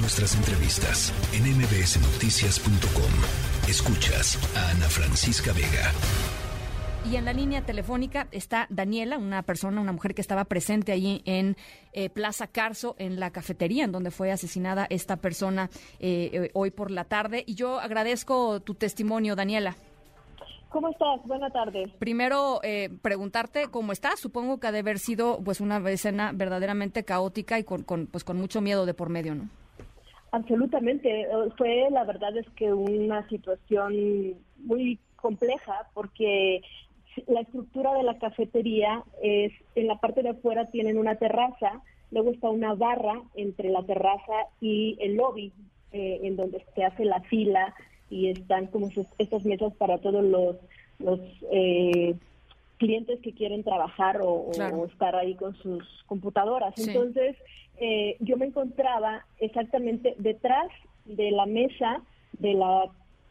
Nuestras entrevistas en mbsnoticias.com. Escuchas a Ana Francisca Vega. Y en la línea telefónica está Daniela, una persona, una mujer que estaba presente allí en eh, Plaza Carso, en la cafetería en donde fue asesinada esta persona eh, eh, hoy por la tarde. Y yo agradezco tu testimonio, Daniela. ¿Cómo estás? Buenas tardes. Primero, preguntarte cómo estás. Supongo que ha de haber sido pues una escena verdaderamente caótica y con, con, pues, con mucho miedo de por medio, ¿no? Absolutamente. Fue, la verdad es que una situación muy compleja porque la estructura de la cafetería es, en la parte de afuera tienen una terraza, luego está una barra entre la terraza y el lobby, eh, en donde se hace la fila y están como estas mesas para todos los, los eh, clientes que quieren trabajar o, estar ahí con sus computadoras. Entonces, eh, yo me encontraba exactamente detrás de la mesa de la,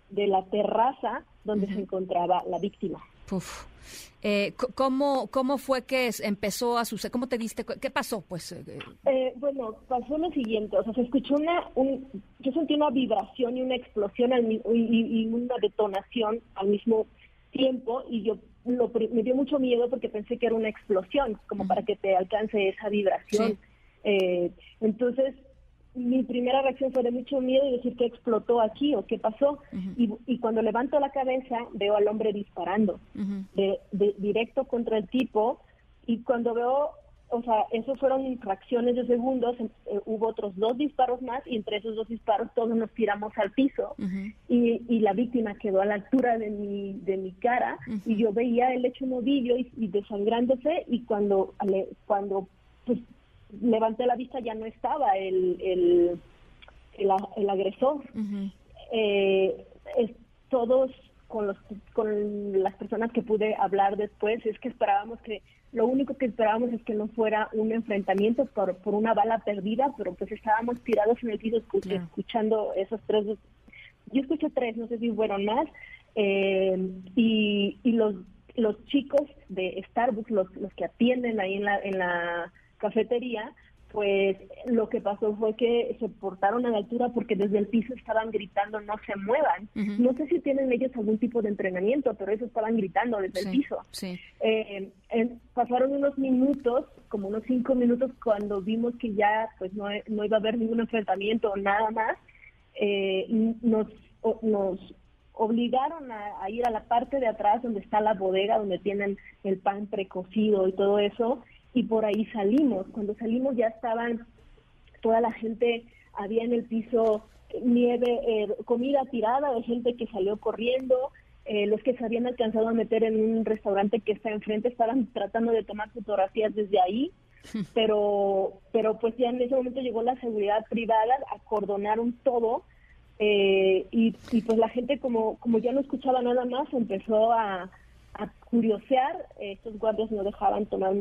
de la terraza donde se encontraba la víctima. Eh, ¿cómo, ¿Cómo fue que empezó a suceder? ¿Cómo te diste? ¿Qué pasó? Pues, eh, eh, bueno, pasó lo siguiente, o sea, se escuchó una, un, yo sentí una vibración y una explosión y, y, una detonación al mismo tiempo y yo lo, me dio mucho miedo porque pensé que era una explosión, como para que te alcance esa vibración. entonces mi primera reacción fue de mucho miedo y decir qué explotó aquí o qué pasó. y, cuando levanto la cabeza veo al hombre disparando de, directo contra el tipo y cuando veo, o sea, eso fueron fracciones de segundos, eh, hubo otros dos disparos más y entre esos dos disparos todos nos tiramos al piso y, y, la víctima quedó a la altura de mi, de mi cara y yo veía el hecho novillo y, y desangrándose y cuando, cuando pues, levanté la vista ya no estaba el, el, el, agresor. Eh, todos con, los, con las personas que pude hablar después es que esperábamos que, lo único que esperábamos es que no fuera un enfrentamiento por, por una bala perdida, pero pues estábamos tirados en el piso escuchando esos tres, yo escuché tres, no sé si fueron más, eh, y, y los los chicos de Starbucks, los, los que atienden ahí en la, en la cafetería, pues lo que pasó fue que se portaron a la altura porque desde el piso estaban gritando no se muevan. No sé si tienen ellos algún tipo de entrenamiento, pero eso estaban gritando desde el piso. Eh, pasaron unos minutos, como unos cinco minutos, cuando vimos que ya pues no, no iba a haber ningún enfrentamiento o nada más, eh, nos, nos obligaron a, a ir a la parte de atrás donde está la bodega, donde tienen el pan precocido y todo eso, y por ahí salimos. Cuando salimos ya estaban toda la gente, había en el piso nieve, eh, comida tirada de gente que salió corriendo. Eh, los que se habían alcanzado a meter en un restaurante que está enfrente estaban tratando de tomar fotografías desde ahí, pero, pero pues ya en ese momento llegó la seguridad privada, acordonaron todo eh, y, pues la gente como, como ya no escuchaba nada más empezó a, a curiosear, estos guardias no dejaban tomar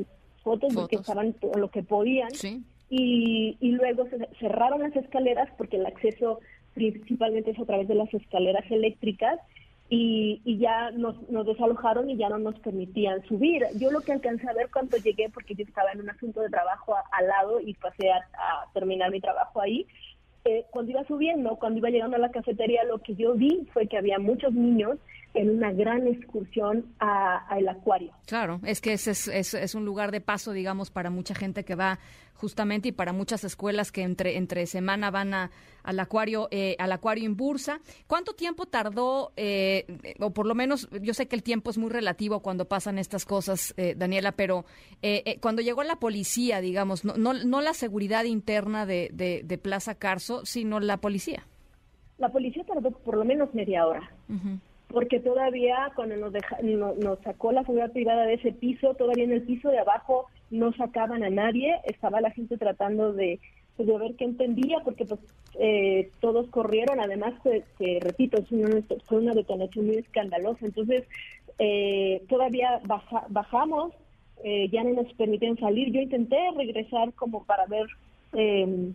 fotos, que estaban lo que podían. Y, y luego se cerraron las escaleras porque el acceso principalmente es a través de las escaleras eléctricas y, y ya nos, nos, desalojaron y ya no nos permitían subir. Yo lo que alcancé a ver cuando llegué, porque yo estaba en un asunto de trabajo al lado y pasé a, terminar mi trabajo ahí, eh, cuando iba subiendo, cuando iba llegando a la cafetería, lo que yo vi fue que había muchos niños en una gran excursión al acuario. Claro, es que ese es, es, es, un lugar de paso, digamos, para mucha gente que va justamente y para muchas escuelas que entre, entre semana van a, al acuario eh, al acuario en Bursa. ¿Cuánto tiempo tardó, eh, o por lo menos, yo sé que el tiempo es muy relativo cuando pasan estas cosas, eh, Daniela, pero cuando llegó la policía, digamos, no, no, no la seguridad interna de, de, Plaza Carso, sino la policía? La policía tardó por lo menos media hora porque todavía cuando nos, nos sacó la seguridad privada de ese piso, todavía en el piso de abajo no sacaban a nadie, estaba la gente tratando de, pues, de ver qué entendía, porque pues eh, todos corrieron, además, que, repito, fue una detonación muy escandalosa, entonces eh, todavía bajamos, eh, ya no nos permitían salir, yo intenté regresar como para ver el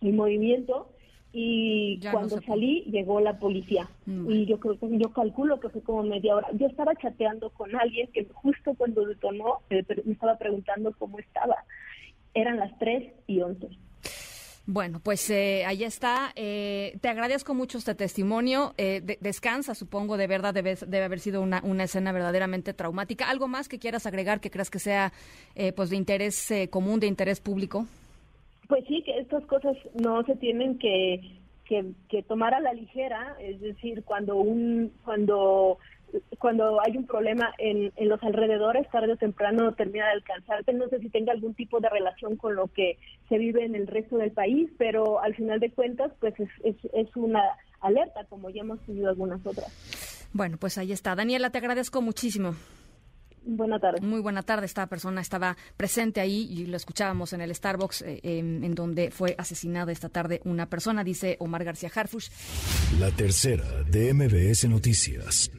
movimiento, y cuando salí llegó la policía mm. y yo creo que yo calculo que fue como media hora yo estaba chateando con alguien que justo cuando detonó me estaba preguntando cómo estaba eran las 3 y 11 Bueno, pues eh, ahí está. Eh, te agradezco mucho este testimonio. Eh, descansa, supongo, de verdad debe, debe haber sido una, una, escena verdaderamente traumática. ¿Algo más que quieras agregar que creas que sea pues de interés común, de interés público? Pues sí, que estas cosas no se tienen que, que, que tomar a la ligera. Es decir, cuando un cuando cuando hay un problema en, en, los alrededores, tarde o temprano termina de alcanzarte. No sé si tenga algún tipo de relación con lo que se vive en el resto del país, pero al final de cuentas, pues es, es, es una alerta, como ya hemos tenido algunas otras. Bueno, pues ahí está. Daniela, te agradezco muchísimo. Buena tarde. Muy buena tarde. Esta persona estaba presente ahí y lo escuchábamos en el Starbucks, eh, en, donde fue asesinada esta tarde una persona, dice Omar García Harfush. La tercera de MBS Noticias.